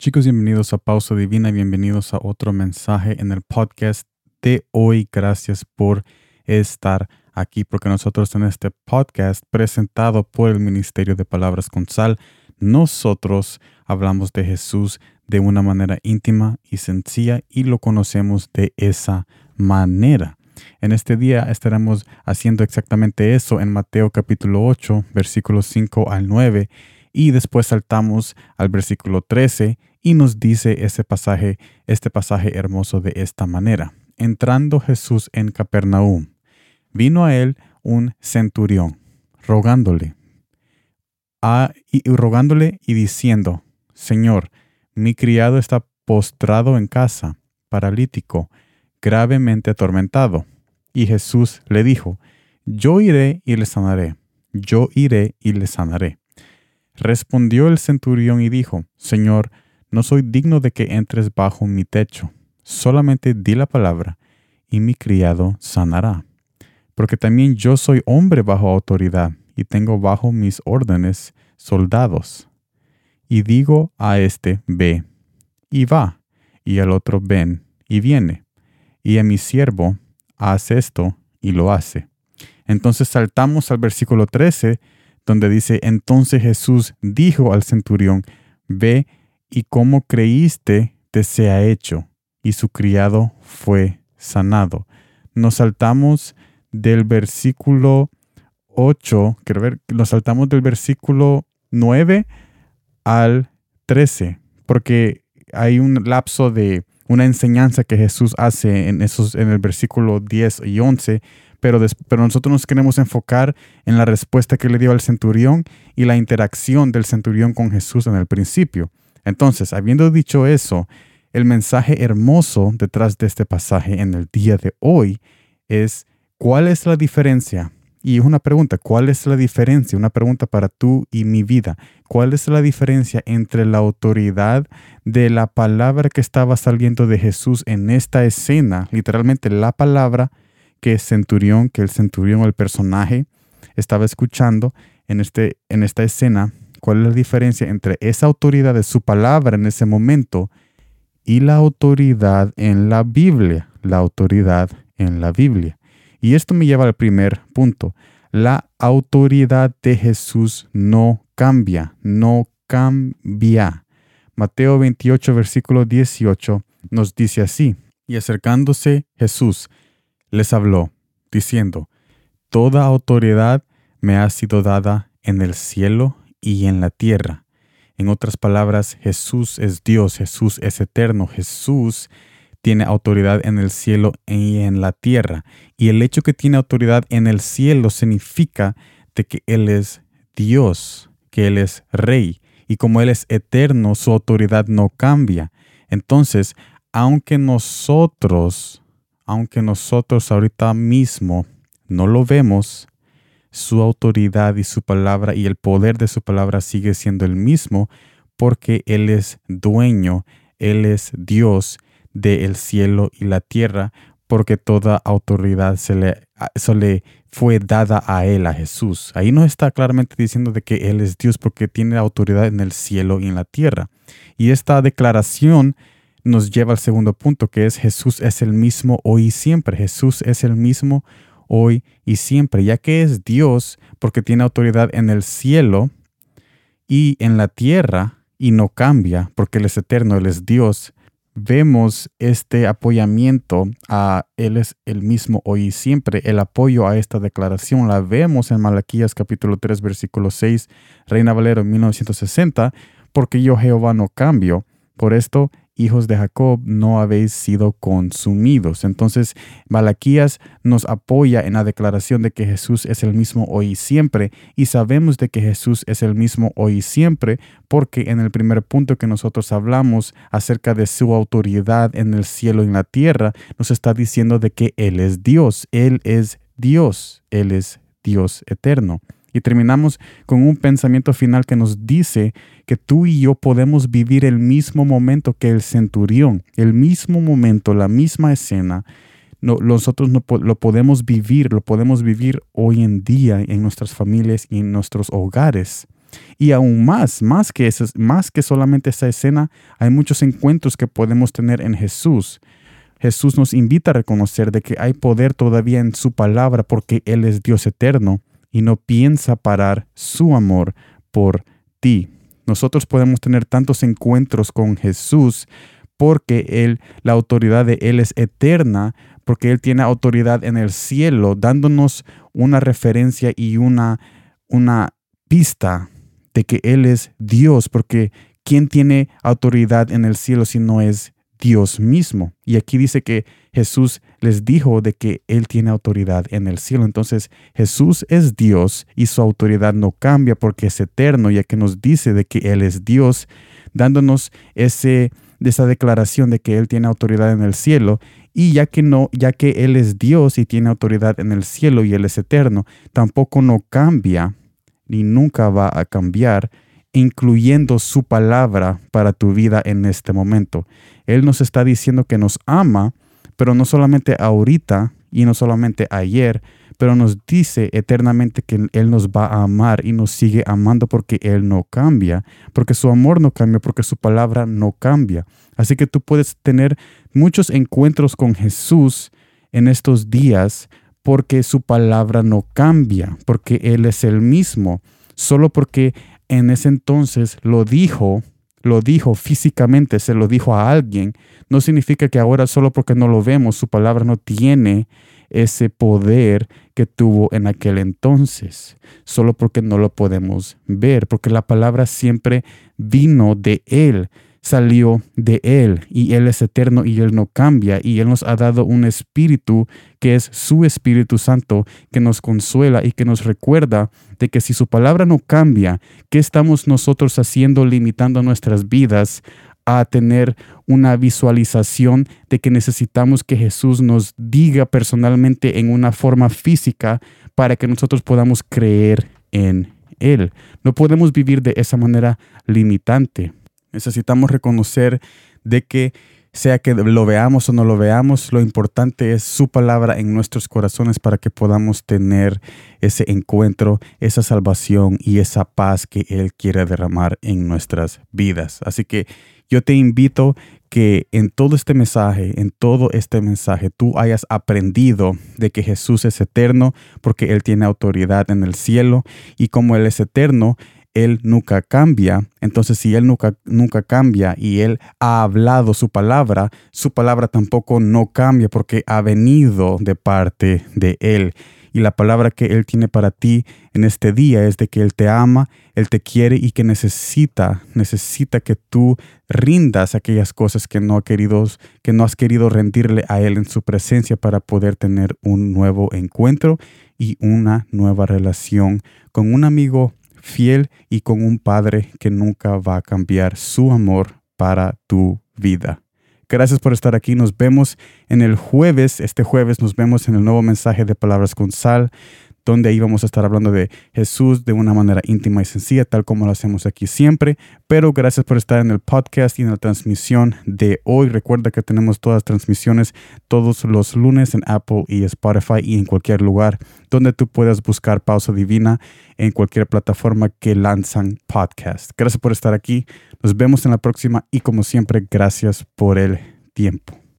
Chicos, bienvenidos a Pausa Divina, bienvenidos a otro mensaje en el podcast de hoy. Gracias por estar aquí, porque nosotros en este podcast presentado por el Ministerio de Palabras con Sal, nosotros hablamos de Jesús de una manera íntima y sencilla y lo conocemos de esa manera. En este día estaremos haciendo exactamente eso en Mateo capítulo 8, versículos 5 al 9 y después saltamos al versículo 13 y nos dice ese pasaje, este pasaje hermoso de esta manera. Entrando Jesús en Capernaum, vino a él un centurión, rogándole, y, rogándole y diciendo, Señor, mi criado está postrado en casa, paralítico, gravemente atormentado. Y Jesús le dijo, Yo iré y le sanaré, yo iré y le sanaré. Respondió el centurión y dijo, Señor, no soy digno de que entres bajo mi techo. Solamente di la palabra, y mi criado sanará. Porque también yo soy hombre bajo autoridad, y tengo bajo mis órdenes soldados. Y digo a este, ve, y va, y al otro, ven, y viene. Y a mi siervo, haz esto, y lo hace. Entonces saltamos al versículo 13, donde dice, entonces Jesús dijo al centurión, ve y como creíste te sea hecho, y su criado fue sanado. Nos saltamos del versículo 8, quiero ver, nos saltamos del versículo 9 al 13, porque hay un lapso de una enseñanza que Jesús hace en, esos, en el versículo 10 y 11, pero, pero nosotros nos queremos enfocar en la respuesta que le dio al centurión y la interacción del centurión con Jesús en el principio. Entonces, habiendo dicho eso, el mensaje hermoso detrás de este pasaje en el día de hoy es ¿cuál es la diferencia? Y es una pregunta, ¿cuál es la diferencia? Una pregunta para tú y mi vida. ¿Cuál es la diferencia entre la autoridad de la palabra que estaba saliendo de Jesús en esta escena, literalmente la palabra que centurión, que el centurión el personaje estaba escuchando en, este, en esta escena ¿Cuál es la diferencia entre esa autoridad de su palabra en ese momento y la autoridad en la Biblia? La autoridad en la Biblia. Y esto me lleva al primer punto. La autoridad de Jesús no cambia, no cambia. Mateo 28, versículo 18 nos dice así, y acercándose Jesús les habló, diciendo, Toda autoridad me ha sido dada en el cielo y en la tierra. En otras palabras, Jesús es Dios, Jesús es eterno, Jesús tiene autoridad en el cielo y en la tierra. Y el hecho que tiene autoridad en el cielo significa de que Él es Dios, que Él es Rey. Y como Él es eterno, su autoridad no cambia. Entonces, aunque nosotros, aunque nosotros ahorita mismo no lo vemos, su autoridad y su palabra y el poder de su palabra sigue siendo el mismo porque Él es dueño, Él es Dios del cielo y la tierra, porque toda autoridad se le, se le fue dada a Él, a Jesús. Ahí no está claramente diciendo de que Él es Dios porque tiene autoridad en el cielo y en la tierra. Y esta declaración nos lleva al segundo punto, que es Jesús es el mismo hoy y siempre. Jesús es el mismo hoy y siempre, ya que es Dios porque tiene autoridad en el cielo y en la tierra y no cambia porque Él es eterno, Él es Dios. Vemos este apoyamiento a Él es el mismo hoy y siempre. El apoyo a esta declaración la vemos en Malaquías capítulo 3 versículo 6, Reina Valero 1960, porque yo Jehová no cambio. Por esto hijos de Jacob, no habéis sido consumidos. Entonces, Malaquías nos apoya en la declaración de que Jesús es el mismo hoy y siempre, y sabemos de que Jesús es el mismo hoy y siempre, porque en el primer punto que nosotros hablamos acerca de su autoridad en el cielo y en la tierra, nos está diciendo de que Él es Dios, Él es Dios, Él es Dios eterno. Y terminamos con un pensamiento final que nos dice que tú y yo podemos vivir el mismo momento que el centurión, el mismo momento, la misma escena. nosotros no, lo podemos vivir, lo podemos vivir hoy en día en nuestras familias y en nuestros hogares. Y aún más, más que, eso, más que solamente esa escena, hay muchos encuentros que podemos tener en Jesús. Jesús nos invita a reconocer de que hay poder todavía en su palabra porque Él es Dios eterno y no piensa parar su amor por ti. Nosotros podemos tener tantos encuentros con Jesús porque Él, la autoridad de Él es eterna, porque Él tiene autoridad en el cielo, dándonos una referencia y una, una pista de que Él es Dios, porque ¿quién tiene autoridad en el cielo si no es Dios mismo? Y aquí dice que Jesús les dijo de que Él tiene autoridad en el cielo. Entonces Jesús es Dios y su autoridad no cambia porque es eterno, ya que nos dice de que Él es Dios, dándonos ese esa declaración de que Él tiene autoridad en el cielo, y ya que no, ya que Él es Dios y tiene autoridad en el cielo y Él es eterno, tampoco no cambia ni nunca va a cambiar, incluyendo su palabra para tu vida en este momento. Él nos está diciendo que nos ama, pero no solamente ahorita y no solamente ayer, pero nos dice eternamente que Él nos va a amar y nos sigue amando porque Él no cambia, porque su amor no cambia, porque su palabra no cambia. Así que tú puedes tener muchos encuentros con Jesús en estos días porque su palabra no cambia, porque Él es el mismo, solo porque en ese entonces lo dijo, lo dijo físicamente, se lo dijo a alguien, no significa que ahora solo porque no lo vemos, su palabra no tiene ese poder que tuvo en aquel entonces, solo porque no lo podemos ver, porque la palabra siempre vino de Él, salió de Él y Él es eterno y Él no cambia y Él nos ha dado un espíritu que es su Espíritu Santo que nos consuela y que nos recuerda de que si su palabra no cambia, ¿qué estamos nosotros haciendo limitando nuestras vidas a tener una visualización de que necesitamos que Jesús nos diga personalmente en una forma física para que nosotros podamos creer en Él. No podemos vivir de esa manera limitante. Necesitamos reconocer de que sea que lo veamos o no lo veamos, lo importante es su palabra en nuestros corazones para que podamos tener ese encuentro, esa salvación y esa paz que Él quiere derramar en nuestras vidas. Así que yo te invito que en todo este mensaje, en todo este mensaje, tú hayas aprendido de que Jesús es eterno porque Él tiene autoridad en el cielo y como Él es eterno, Él nunca cambia. Entonces, si Él nunca, nunca cambia y Él ha hablado su palabra, su palabra tampoco no cambia porque ha venido de parte de Él. Y la palabra que Él tiene para ti en este día es de que Él te ama, Él te quiere y que necesita, necesita que tú rindas aquellas cosas que no, ha querido, que no has querido rendirle a Él en su presencia para poder tener un nuevo encuentro y una nueva relación con un amigo fiel y con un Padre que nunca va a cambiar su amor para tu vida. Gracias por estar aquí. Nos vemos en el jueves. Este jueves nos vemos en el nuevo mensaje de Palabras con Sal, donde ahí vamos a estar hablando de Jesús de una manera íntima y sencilla, tal como lo hacemos aquí siempre. Pero gracias por estar en el podcast y en la transmisión de hoy. Recuerda que tenemos todas las transmisiones todos los lunes en Apple y Spotify y en cualquier lugar donde tú puedas buscar Pausa Divina en cualquier plataforma que lanzan podcast. Gracias por estar aquí. Nos vemos en la próxima y como siempre, gracias por el tiempo.